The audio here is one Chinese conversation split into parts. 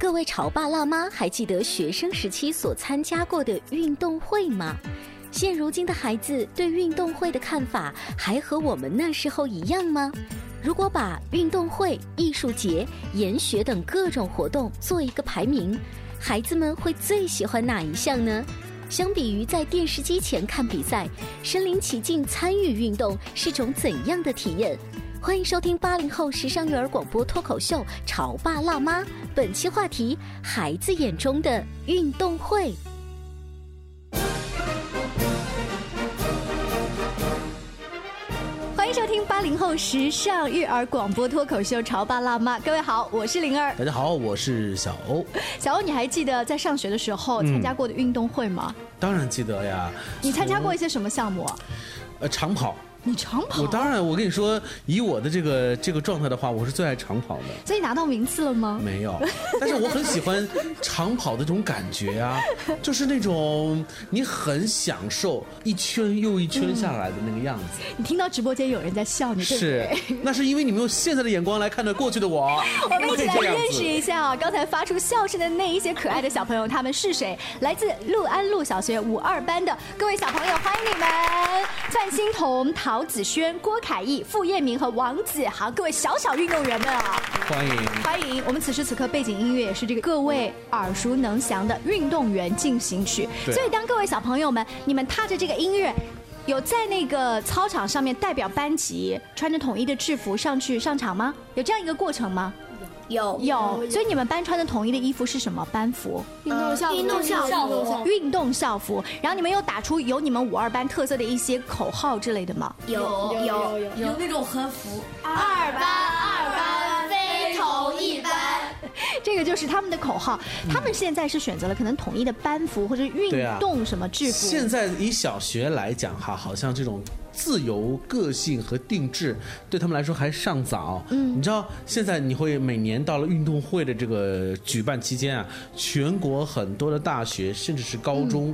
各位潮爸辣妈，还记得学生时期所参加过的运动会吗？现如今的孩子对运动会的看法还和我们那时候一样吗？如果把运动会、艺术节、研学等各种活动做一个排名，孩子们会最喜欢哪一项呢？相比于在电视机前看比赛，身临其境参与运动是种怎样的体验？欢迎收听八零后时尚育儿广播脱口秀《潮爸辣妈》，本期话题：孩子眼中的运动会。欢迎收听八零后时尚育儿广播脱口秀《潮爸辣妈》，各位好，我是灵儿。大家好，我是小欧。小欧，你还记得在上学的时候参加过的运动会吗？当然记得呀。你参加过一些什么项目？呃，长跑。你长跑？我当然，我跟你说，以我的这个这个状态的话，我是最爱长跑的。所以拿到名次了吗？没有，但是我很喜欢长跑的这种感觉啊，就是那种你很享受一圈又一圈下来的那个样子。你听到直播间有人在笑你，是，那是因为你们用现在的眼光来看待过去的我。我们一起来认识一下啊，刚才发出笑声的那一些可爱的小朋友，他们是谁？来自陆安路小学五二班的各位小朋友，欢迎你们！范欣彤、陶子轩、郭凯毅、傅彦明和王子豪，各位小小运动员们啊，欢迎欢迎！我们此时此刻背景音乐也是这个各位耳熟能详的运动员进行曲。所以当各位小朋友们，你们踏着这个音乐，有在那个操场上面代表班级，穿着统一的制服上去上场吗？有这样一个过程吗？有。有，所以你们班穿的统一的衣服是什么班服？运动校运动校服，运动校服。然后你们有打出有你们五二班特色的一些口号之类的吗？有有有。有那种横幅，二班二班这个就是他们的口号。他们现在是选择了可能统一的班服或者运动什么制服。现在以小学来讲哈，好像这种。自由、个性和定制对他们来说还尚早。嗯，你知道现在你会每年到了运动会的这个举办期间啊，全国很多的大学甚至是高中。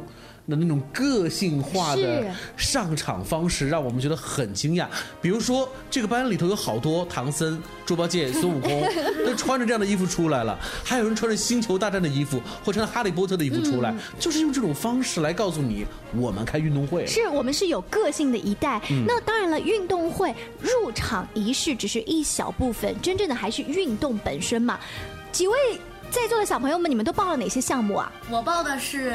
的那种个性化的上场方式，让我们觉得很惊讶。比如说，这个班里头有好多唐僧、猪八戒、孙悟空，都穿着这样的衣服出来了；还有人穿着星球大战的衣服，或穿着哈利波特的衣服出来，就是用这种方式来告诉你，我们开运动会。是我们是有个性的一代。那当然了，运动会入场仪式只是一小部分，真正的还是运动本身嘛。几位在座的小朋友们，你们都报了哪些项目啊？我报的是。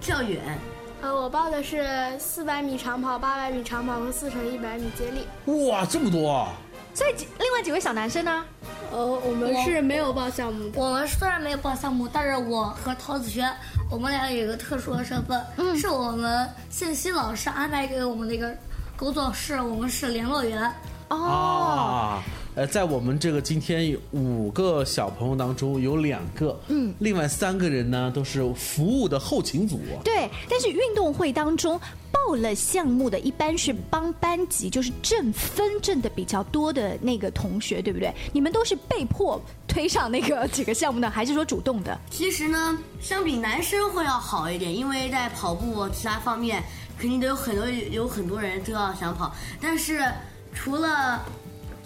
跳远，呃，我报的是四百米长跑、八百米长跑和四乘一百米接力。哇，这么多啊！所以另外几位小男生呢？呃，我们是没有报项目。我们虽然没有报项目，但是我和陶子轩，我们俩有一个特殊的身份，是我们信息老师安排给我们的一个工作室，我们是联络员。哦。呃，在我们这个今天有五个小朋友当中，有两个，嗯，另外三个人呢都是服务的后勤组。对，但是运动会当中报了项目的，一般是帮班级就是挣分挣的比较多的那个同学，对不对？你们都是被迫推上那个几个项目呢，还是说主动的？其实呢，相比男生会要好一点，因为在跑步其他方面肯定都有很多有很多人都要想跑，但是除了。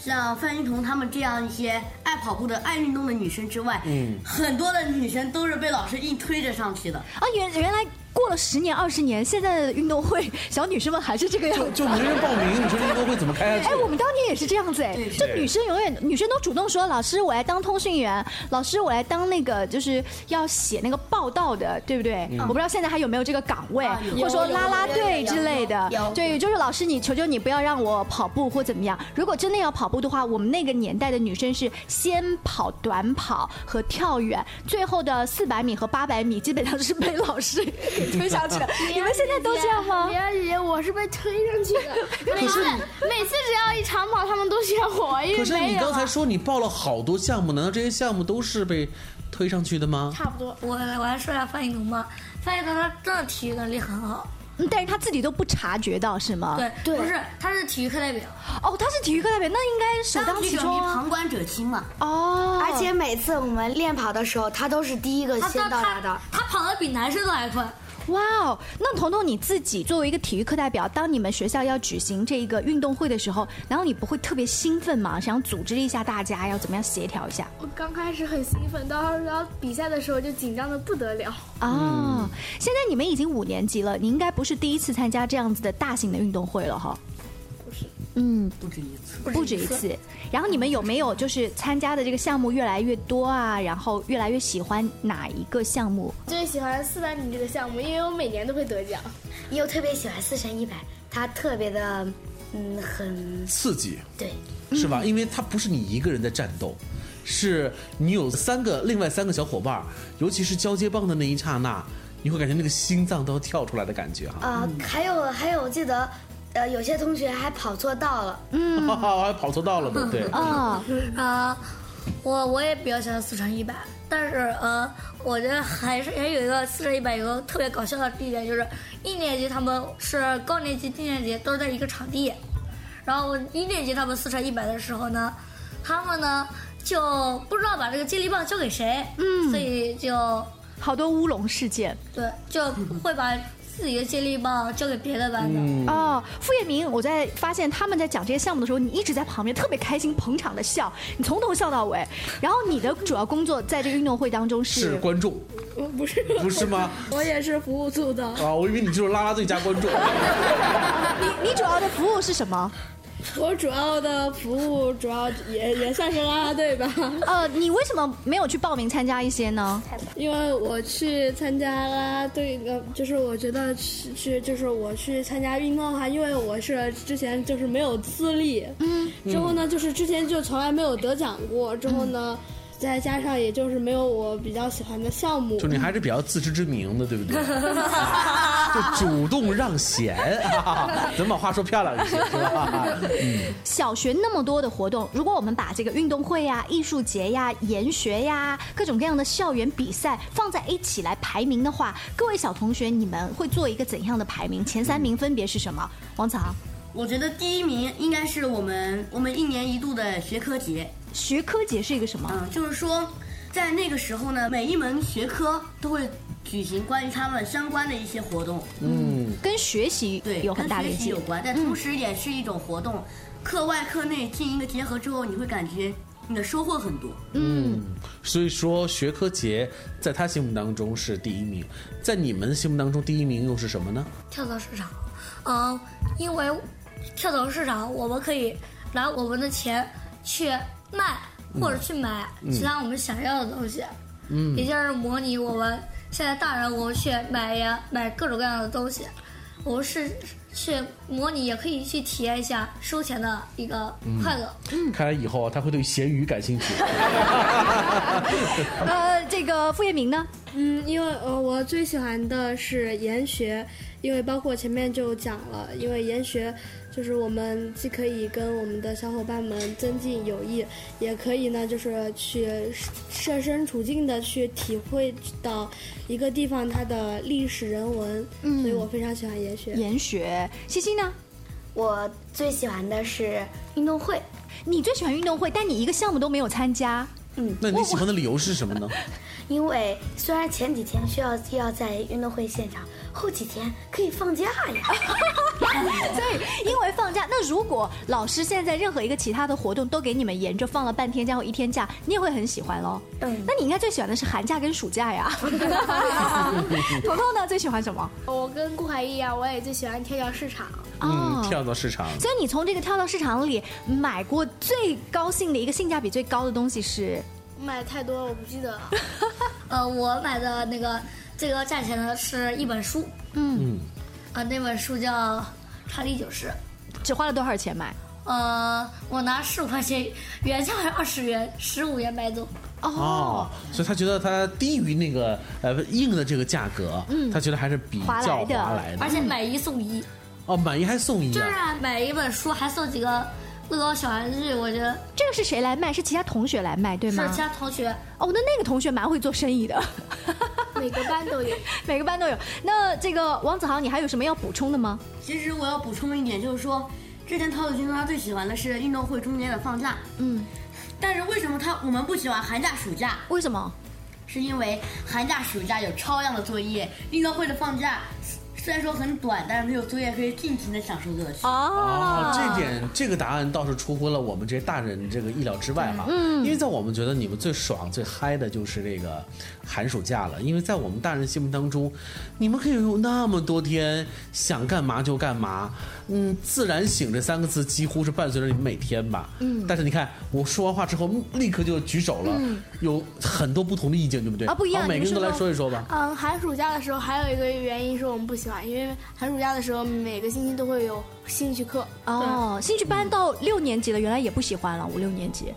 像范欣彤他们这样一些爱跑步的、爱运动的女生之外，嗯，很多的女生都是被老师硬推着上去的。啊，原原来过了十年二十年，现在的运动会小女生们还是这个样子。就没人报名，你说这运动会怎么开下去哎，？我们当年也是这样子哎，就女生永远女生都主动说，老师我来当通讯员，老师我来当那个就是要写那个报道的，对不对？我不知道现在还有没有这个岗位，或者说啦啦队之类的。对，就是老师你求求你不要让我跑步或怎么样。如果真的要跑步的话，我们那个年代的女生是先跑短跑和跳远，最后的四百米和八百米基本上是被老师推上去的。你们现在都这样吗？别姐姐，我是被推上去的。每次每次只要一长跑，他们都选我，因为可是你。刚才说你报了好多项目，难道这些项目都是被推上去的吗？差不多。我我来说一下范逸农吧，范逸农他真的体育能力很好，嗯但是他自己都不察觉到是吗？对，对不是，他是体育课代表，哦，他是体育课代表，那应该首当其冲啊。旁观者清嘛。哦，而且每次我们练跑的时候，他都是第一个先到达的。他跑的比男生都还快。哇哦，那彤彤你自己作为一个体育课代表，当你们学校要举行这个运动会的时候，然后你不会特别兴奋吗？想组织一下大家要怎么样协调一下？我刚开始很兴奋，到时候比赛的时候就紧张的不得了。哦，现在你们已经五年级了，你应该不是第一次参加这样子的大型的运动会了哈？嗯，不止一次。不止一次。然后你们有没有就是参加的这个项目越来越多啊？然后越来越喜欢哪一个项目？最喜欢四百米这个项目，因为我每年都会得奖。又特别喜欢四乘一百，它特别的，嗯，很刺激对。是吧？因为它不是你一个人在战斗，是你有三个另外三个小伙伴，尤其是交接棒的那一刹那，你会感觉那个心脏都要跳出来的感觉哈。呃，还有还有，我记得，呃，有些同学还跑错道了。哈哈，还跑错道了呢，对。啊、啊、我我也比较喜欢四乘一百，但是呃，我觉得还是也有一个四乘一百有个特别搞笑的地点，就是一年级他们是高年级、低年级都是在一个场地，然后一年级他们四乘一百的时候呢，他们呢就不知道把这个接力棒交给谁，嗯，所以就好多乌龙事件。对就会把自己的接力棒交给别的班的。哦，傅业明，我在发现他们在讲这些项目的时候，你一直在旁边特别开心捧场的笑，你从头笑到尾。然后你的主要工作在这个运动会当中是是观众，不是，不是吗？我也是服务组的。啊，我以为你就是啦啦队加观众。你你主要的服务是什么？我主要的服务主要也也算是啦啦队吧，呃，你为什么没有去报名参加一些呢？因为我去参加啦啦队呃，就是我觉得去去就是我去参加运动的话，因为我是之前就是没有资历，嗯，之后呢就是之前就从来没有得奖过，之后呢。再加上也就是没有我比较喜欢的项目就，你还是比较自知之明的，对不对？就主动让贤，啊 怎么把话说漂亮一些，是吧？嗯，小学那么多的活动，如果我们把这个运动会呀、艺术节呀、研学呀、各种各样的校园比赛放在一起来排名的话，各位小同学，你们会做一个怎样的排名？前三名分别是什么？王子豪，我觉得第一名应该是我们我们一年一度的学科节，学科节是一个什么？嗯，就是说，在那个时候呢，每一门学科都会举行关于他们相关的一些活动，嗯跟学习对，有很跟大联系学习有。关，但同时也是一种活动，课外课内进行一个结合之后，你会感觉你的收获很多。嗯所以说学科节在他心目当中是第一名，在你们心目当中第一名又是什么呢？跳蚤市场，嗯，因为跳蚤市场我们可以拿我们的钱去卖或者去买其他我们想要的东西，嗯，也就是模拟我们现在大人我们去买呀买各种各样的东西，我们是去模拟，也可以去体验一下收钱的一个快乐。看来以后他会对咸鱼感兴趣。呃，这个傅业明呢？嗯，因为呃，我最喜欢的是研学，因为包括前面就讲了，因为研学就是我们既可以跟我们的小伙伴们增进友谊，也可以呢就是去设身处境的去体会到一个地方它的历史人文，嗯所以我非常喜欢研学。研学。西西呢？我最喜欢的是运动会，你最喜欢运动会，但你一个项目都没有参加。嗯那你喜欢的理由是什么呢？因为虽然前几天需要要在运动会现场，后几天可以放假呀。所以因为放假，那如果老师现在在任何一个其他的活动都给你们延着放了半天假或一天假，你也会很喜欢喽。嗯那你应该最喜欢的是寒假跟暑假呀。彤彤呢最喜欢什么？我跟顾海一样，我也最喜欢跳蚤市场。嗯，跳蚤市场。所以你从这个跳蚤市场里买过最高兴的一个性价比最高的东西是？买太多了，我不记得了。呃，我买的那个这个价钱呢是一本书，嗯，啊，那本书叫《查理九世》。只花了多少钱买？呃，我拿十五块钱，原价是二十元，十五元买走。哦，所以他觉得他低于那个呃硬的这个价格，嗯，他觉得还是比较划来的来的。而且买一送一，哦，买一还送一就是啊！买一本书还送几个乐高小玩具，我觉得这个是谁来卖？是其他同学来卖，对吗？是其他同学。哦，那那个同学蛮会做生意的，每个班都有。每个班都有。那这个王子豪，你还有什么要补充的吗？其实我要补充一点，就是说，之前陶子君说他最喜欢的是运动会中间的放假，嗯，但是为什么他我们不喜欢寒假、暑假？为什么？是因为寒假、暑假有超量的作业，运动会的放假虽然说很短，但是没有作业可以尽情的享受乐趣。哦，这点这个答案倒是出乎了我们这些大人这个意料之外哈。嗯，因为在我们觉得你们最爽最嗨的就是这个寒暑假了，因为在我们大人心目当中，你们可以有那么多天想干嘛就干嘛。嗯，自然醒这三个字几乎是伴随着你们每天吧。嗯，但是你看我说完话之后，立刻就举手了，有很多不同的意见，对不对？啊不一样好每个人都来说一说吧。嗯，寒暑假的时候还有一个原因是我们不喜欢，因为寒暑假的时候每个星期都会有兴趣课。哦，兴趣班到六年级了，原来也不喜欢了，五六年级。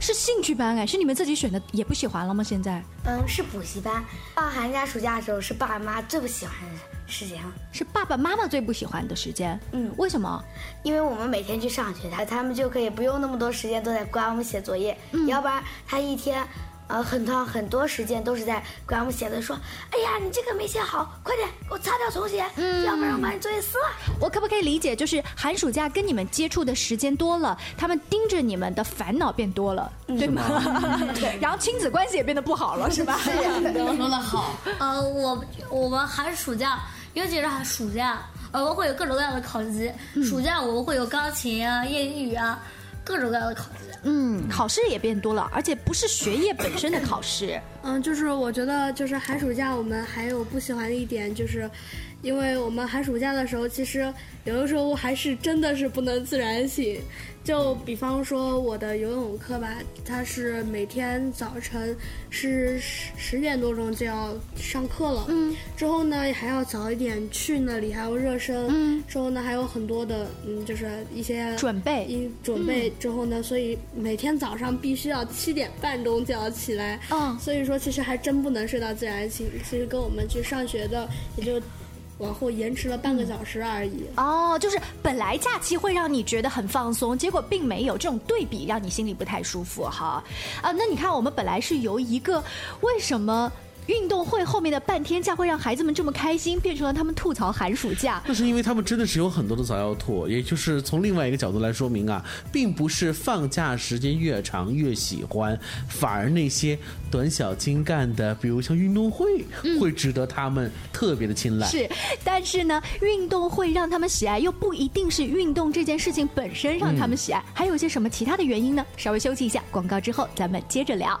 是兴趣班哎，是你们自己选的，也不喜欢了吗？现在嗯，是补习班。放寒假、暑假的时候是爸爸妈妈最不喜欢的时间了，是爸爸妈妈最不喜欢的时间。嗯为什么？因为我们每天去上学，他他们就可以不用那么多时间都在管我们写作业，要不然他一天。呃，很多很多时间都是在管我们写的，说，哎呀，你这个没写好，快点给我擦掉重写，要不然我把你作业撕了。我可不可以理解，就是寒暑假跟你们接触的时间多了，他们盯着你们的烦恼变多了，对吗？对。然后亲子关系也变得不好了，是吧？是说的好，呃，我我们寒暑假，尤其是寒暑假，呃我们会有各种各样的考级。暑假我们会有钢琴啊、英语啊，各种各样的考试。嗯，考试也变多了，而且不是学业本身的考试。嗯，就是我觉得就是寒暑假我们还有不喜欢的一点，就是因为我们寒暑假的时候，其实有的时候还是真的是不能自然醒。就比方说我的游泳课吧，它是每天早晨是十十点多钟就要上课了，嗯，之后呢还要早一点去那里，还要热身，嗯，之后呢还有很多的嗯，就是一些准备一准备之后呢，所以每天早上必须要七点半钟就要起来，嗯所以说其实还真不能睡到自然醒，其实跟我们去上学的也就往后延迟了半个小时而已。哦，就是本来假期会让你觉得很放松，结果并没有这种对比，让你心里不太舒服哈。啊，那你看，我们本来是由一个为什么？运动会后面的半天假会让孩子们这么开心，变成了他们吐槽寒暑假。那是因为他们真的是有很多的早要吐，也就是从另外一个角度来说明啊，并不是放假时间越长越喜欢，反而那些短小精干的，比如像运动会，会值得他们特别的青睐。是，但是呢，运动会让他们喜爱，又不一定是运动这件事情本身让他们喜爱，还有些什么其他的原因呢？稍微休息一下，广告之后咱们接着聊。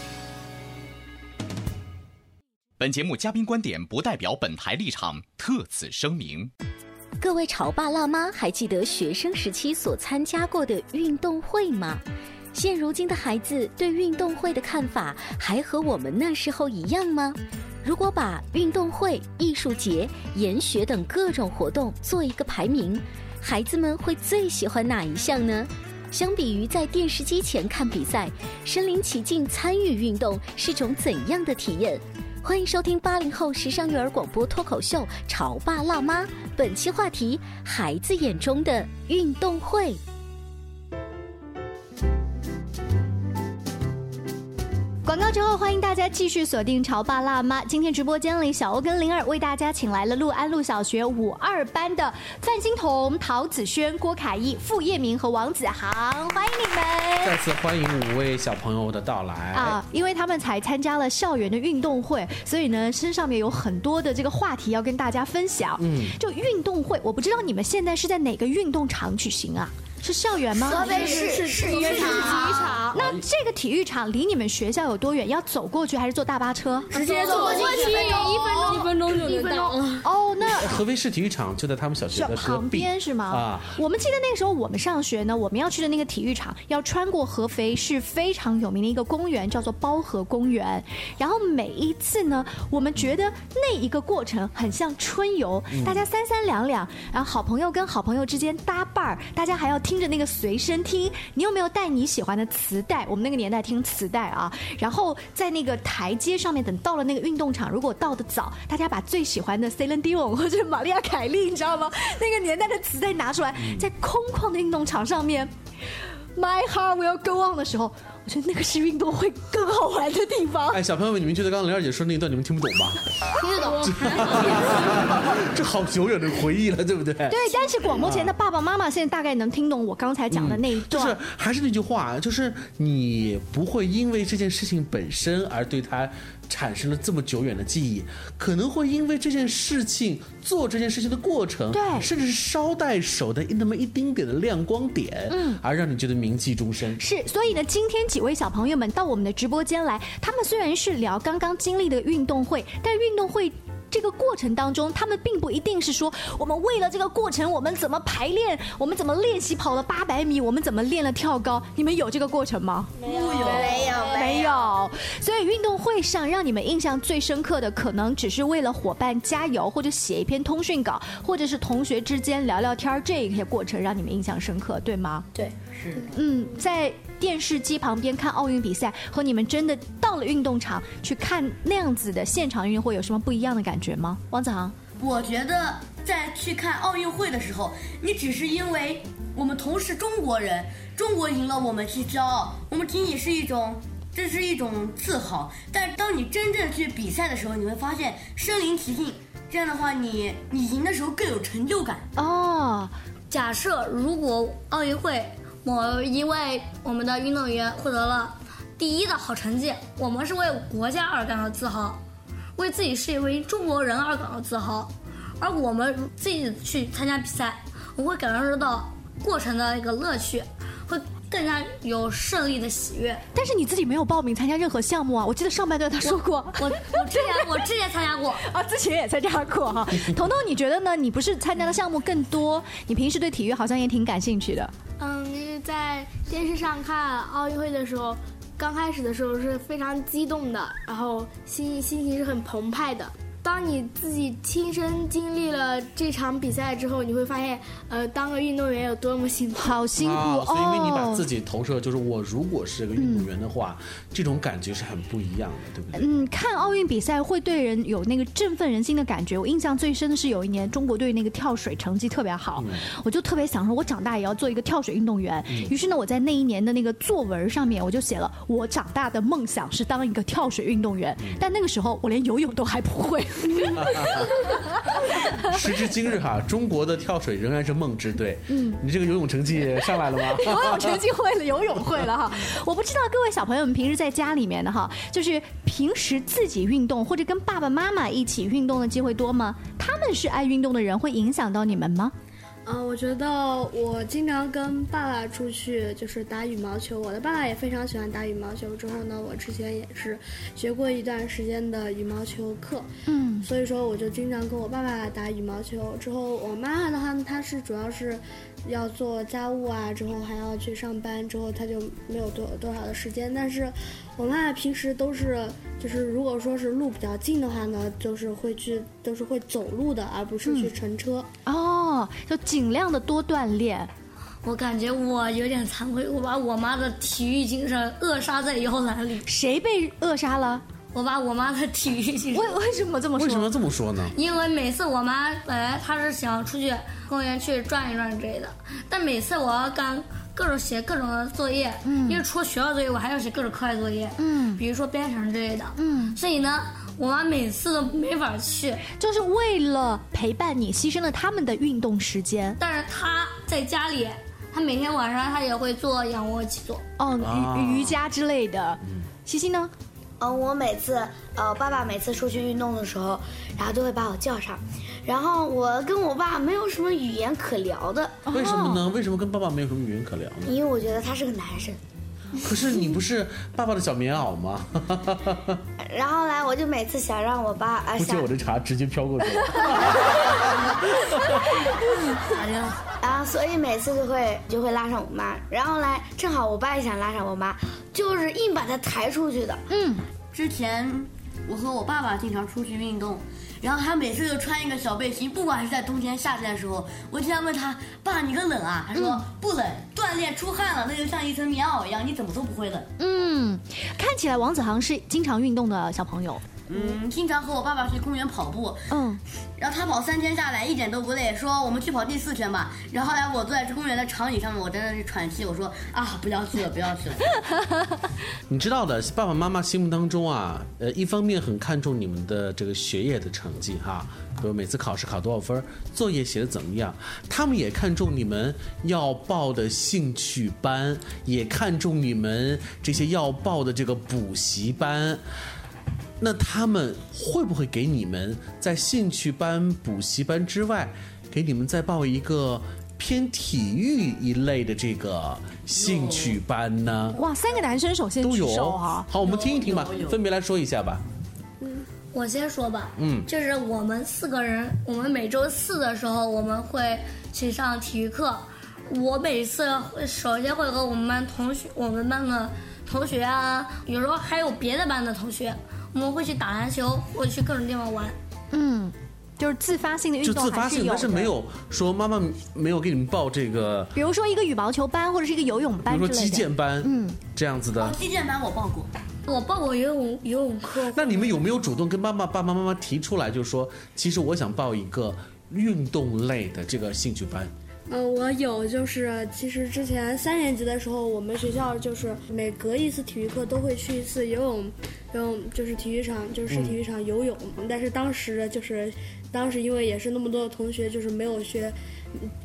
本节目嘉宾观点不代表本台立场，特此声明。各位潮爸辣妈还记得学生时期所参加过的运动会吗？现如今的孩子对运动会的看法还和我们那时候一样吗？如果把运动会、艺术节、研学等各种活动做一个排名，孩子们会最喜欢哪一项呢？相比于在电视机前看比赛，身临其境参与运动是种怎样的体验？欢迎收听八零后时尚育儿广播脱口秀《潮爸辣妈》，本期话题：孩子眼中的运动会。广告之后，欢迎大家继续锁定《潮爸辣妈》。今天直播间里，小欧跟灵儿为大家请来了陆安路小学五二班的范欣彤、陶子轩、郭凯毅、傅叶明和王子航，欢迎你们！再次欢迎五位小朋友的到来啊！因为他们才参加了校园的运动会，所以呢，身上面有很多的这个话题要跟大家分享。嗯，就运动会，我不知道你们现在是在哪个运动场举行啊？是校园吗？合肥市市体育场。那这个体育场离你们学校有多远？要走过去还是坐大巴车？直接走过去，一分钟，一分钟就能到。哦，那合肥市体育场就在他们小学的旁边是吗？啊，我们记得那个时候我们上学呢，我们要去的那个体育场要穿过合肥市非常有名的一个公园，叫做包河公园。然后每一次呢，我们觉得那一个过程很像春游，大家三三两两，然后好朋友跟好朋友之间搭伴儿，大家还要。听听着那个随身听，你有没有带你喜欢的磁带？我们那个年代听磁带啊，然后在那个台阶上面，等到了那个运动场，如果到的早，大家把最喜欢的 c e l i n Dion 或者玛利亚凯莉，你知道吗？那个年代的磁带拿出来，在空旷的运动场上面，My heart will go on 的时候。我觉得那个是运动会更好玩的地方。哎，小朋友们，你们觉得刚刚玲儿姐说那一段你们听不懂吧？听得懂。这好久远的回忆了，对不对？对，但是广播前的爸爸妈妈现在大概能听懂我刚才讲的那一段。就是还是那句话，就是你不会因为这件事情本身而对他。产生了这么久远的记忆，可能会因为这件事情做这件事情的过程，对，甚至是捎带手的那么一丁点的亮光点，嗯，而让你觉得铭记终身。是，所以呢，今天几位小朋友们到我们的直播间来，他们虽然是聊刚刚经历的运动会，但运动会。这个过程当中，他们并不一定是说我们为了这个过程，我们怎么排练，我们怎么练习跑了八百米，我们怎么练了跳高。你们有这个过程吗？没有，没有，没有。所以运动会上让你们印象最深刻的，可能只是为了伙伴加油，或者写一篇通讯稿，或者是同学之间聊聊天这一些过程让你们印象深刻，对吗？对，是。嗯，在。电视机旁边看奥运比赛，和你们真的到了运动场去看那样子的现场运动会有什么不一样的感觉吗？王子航，我觉得在去看奥运会的时候，你只是因为我们同是中国人，中国赢了我们去骄傲，我们仅仅是一种，这是一种自豪。但是当你真正去比赛的时候，你会发现身临其境，这样的话，你你赢的时候更有成就感。哦，假设如果奥运会。某一位我们的运动员获得了第一的好成绩，我们是为国家而感到自豪，为自己是一位中国人而感到自豪。而我们自己去参加比赛，我会感受到过程的一个乐趣，更加有胜利的喜悦。但是你自己没有报名参加任何项目啊？我记得上半段他说过，我我之前我之前参加过啊，之前也参加过哈。彤彤，你觉得呢？你不是参加的项目更多？你平时对体育好像也挺感兴趣的。嗯，在电视上看奥运会的时候，刚开始的时候是非常激动的，然后心心情是很澎湃的。当你自己亲身经历了这场比赛之后，你会发现，呃，当个运动员有多么辛苦，好辛苦哦。所以，因为你把自己投射，就是我如果是个运动员的话，这种感觉是很不一样的，对不对？嗯，看奥运比赛会对人有那个振奋人心的感觉。我印象最深的是有一年中国队那个跳水成绩特别好，我就特别想说，我长大也要做一个跳水运动员。于是呢，我在那一年的那个作文上面，我就写了我长大的梦想是当一个跳水运动员。但那个时候我连游泳都还不会。时至今日哈，中国的跳水仍然是梦之队。嗯，你这个游泳成绩上来了吗？游泳成绩会了，游泳会了哈。我不知道各位小朋友们平时在家里面的哈，就是平时自己运动或者跟爸爸妈妈一起运动的机会多吗？他们是爱运动的人，会影响到你们吗？嗯，我觉得我经常跟爸爸出去就是打羽毛球，我的爸爸也非常喜欢打羽毛球。之后呢，我之前也是学过一段时间的羽毛球课，嗯，所以说我就经常跟我爸爸打羽毛球。之后我妈妈的话，她是主要是要做家务啊，之后还要去上班，之后她就没有多多少的时间。但是我妈妈平时都是就是如果说是路比较近的话呢，就是会去都是会走路的，而不是去乘车。哦，就尽量的多锻炼。我感觉我有点惭愧，我把我妈的体育精神扼杀在摇篮里。谁被扼杀了？我把我妈的体育精神。为为什么这么说？为什么这么说呢？因为每次我妈本来她是想出去公园去转一转之类的，但每次我要干各种写各种的作业，嗯，因为除了学校作业，我还要写各种课外作业，嗯，比如说编程之类的，嗯，所以呢，我妈每次都没法去，就是为了陪伴你，牺牲了他们的运动时间。但是她在家里，她每天晚上她也会做仰卧起坐，哦，啊瑜瑜伽之类的。西西呢？嗯，我每次呃，爸爸每次出去运动的时候，然后都会把我叫上，然后我跟我爸没有什么语言可聊的，为什么呢？为什么跟爸爸没有什么语言可聊呢？因为我觉得他是个男生。可是你不是爸爸的小棉袄吗？然后来，我就每次想让我爸啊，想不接我的茶，直接飘过去了。啊，所以每次就会就会拉上我妈，然后来正好我爸也想拉上我妈，就是硬把她抬出去的。嗯，之前我和我爸爸经常出去运动，然后他每次就穿一个小背心，不管是在冬天夏天的时候，我经常问他：“爸，你个冷啊？”他说：“不冷，锻炼出汗了，那就像一层棉袄一样，你怎么都不会冷。”嗯，看起来王子航是经常运动的小朋友。嗯，经常和我爸爸去公园跑步，嗯，然后他跑三圈下来一点都不累，说我们去跑第四圈吧。然后来我坐在这公园的长椅上面，我真的是喘气，我说啊，不要去了，不要去了。你知道的，爸爸妈妈心目当中啊，呃，一方面很看重你们的这个学业的成绩哈，比如每次考试考多少分，作业写的怎么样，他们也看重你们要报的兴趣班，也看重你们这些要报的这个补习班。那他们会不会给你们在兴趣班、补习班之外，给你们再报一个偏体育一类的这个兴趣班呢？哇，三个男生首先举都有哈。好，我们听一听吧，分别来说一下吧。我先说吧，嗯就是我们四个人，我们每周四的时候我们会去上体育课。我每次会首先会和我们班同学，我们班的同学啊，有时候还有别的班的同学，我们会去打篮球，或者去各种地方玩。嗯，就是自发性的运就动自发性，还是有的。但是没有说妈妈没有给你们报这个，比如说一个羽毛球班或者是一个游泳班比如说击。剑班，嗯，这样子的。击剑班我报过，我报过游泳游泳课。那你们有没有主动跟妈妈、爸爸妈妈提出来，就说其实我想报一个运动类的这个兴趣班？嗯，我有，就是其实之前三年级的时候，我们学校就是每隔一次体育课都会去一次游泳，游泳就是体育场，就是市体育场游泳。但是当时就是，当时因为也是那么多的同学，就是没有学，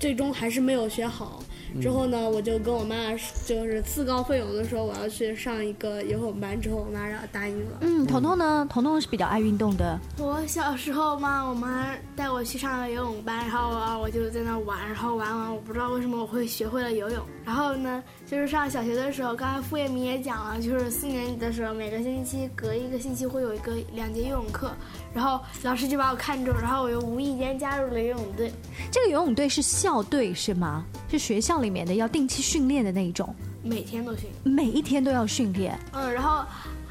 最终还是没有学好。之后呢，我就跟我妈就是自告奋勇的说我要去上一个游泳班，之后我妈让答应了。嗯，彤彤呢？彤彤是比较爱运动的。我小时候嘛，我妈带我去上了游泳班，然后啊我就在那玩，然后玩完我不知道为什么我会学会了游泳。然后呢，就是上小学的时候，刚才傅叶明也讲了，就是四年级的时候，每个星期隔一个星期会有一个两节游泳课，然后老师就把我看中，然后我又无意间加入了游泳队。这个游泳队是校队是吗？是学校里面的要定期训练的那一种，每天都训，每一天都要训练。嗯，然后，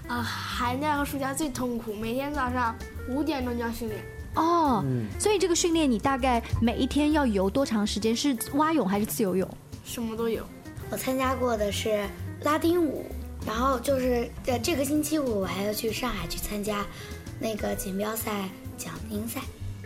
啊、寒假和暑假最痛苦，每天早上五点钟就要训练。哦，嗯所以这个训练你大概每一天要游多长时间？是蛙泳还是自由泳？什么都有。我参加过的是拉丁舞，然后就是呃这个星期五我还要去上海去参加那个锦标赛奖金赛。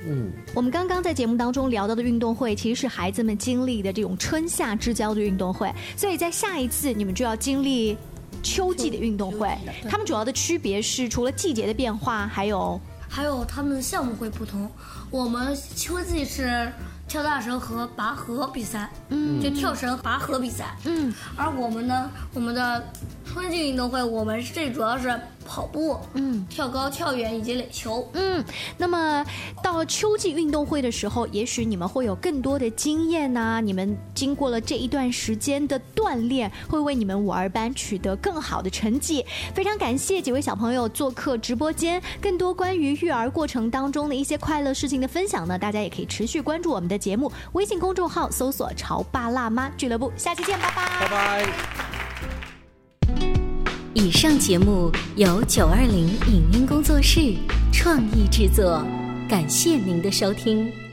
嗯，我们刚刚在节目当中聊到的运动会，其实是孩子们经历的这种春夏之交的运动会，所以在下一次你们就要经历秋季的运动会。他们主要的区别是，除了季节的变化，还有还有他们的项目会不同。我们秋季是跳大绳和拔河比赛，嗯，就跳绳、拔河比赛，嗯。而我们呢，我们的春季运动会，我们最主要是跑步，嗯，跳高、跳远以及垒球，嗯。那么到秋季运动会的时候，也许你们会有更多的经验呐。你们经过了这一段时间的锻炼，会为你们五二班取得更好的成绩。非常感谢几位小朋友做客直播间，更多关于育儿过程当中的一些快乐事的分享呢，大家也可以持续关注我们的节目，微信公众号搜索“潮爸辣妈俱乐部”。下期见，拜拜，拜拜。以上节目由九二零影音工作室创意制作，感谢您的收听。